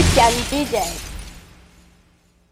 Christian DJ.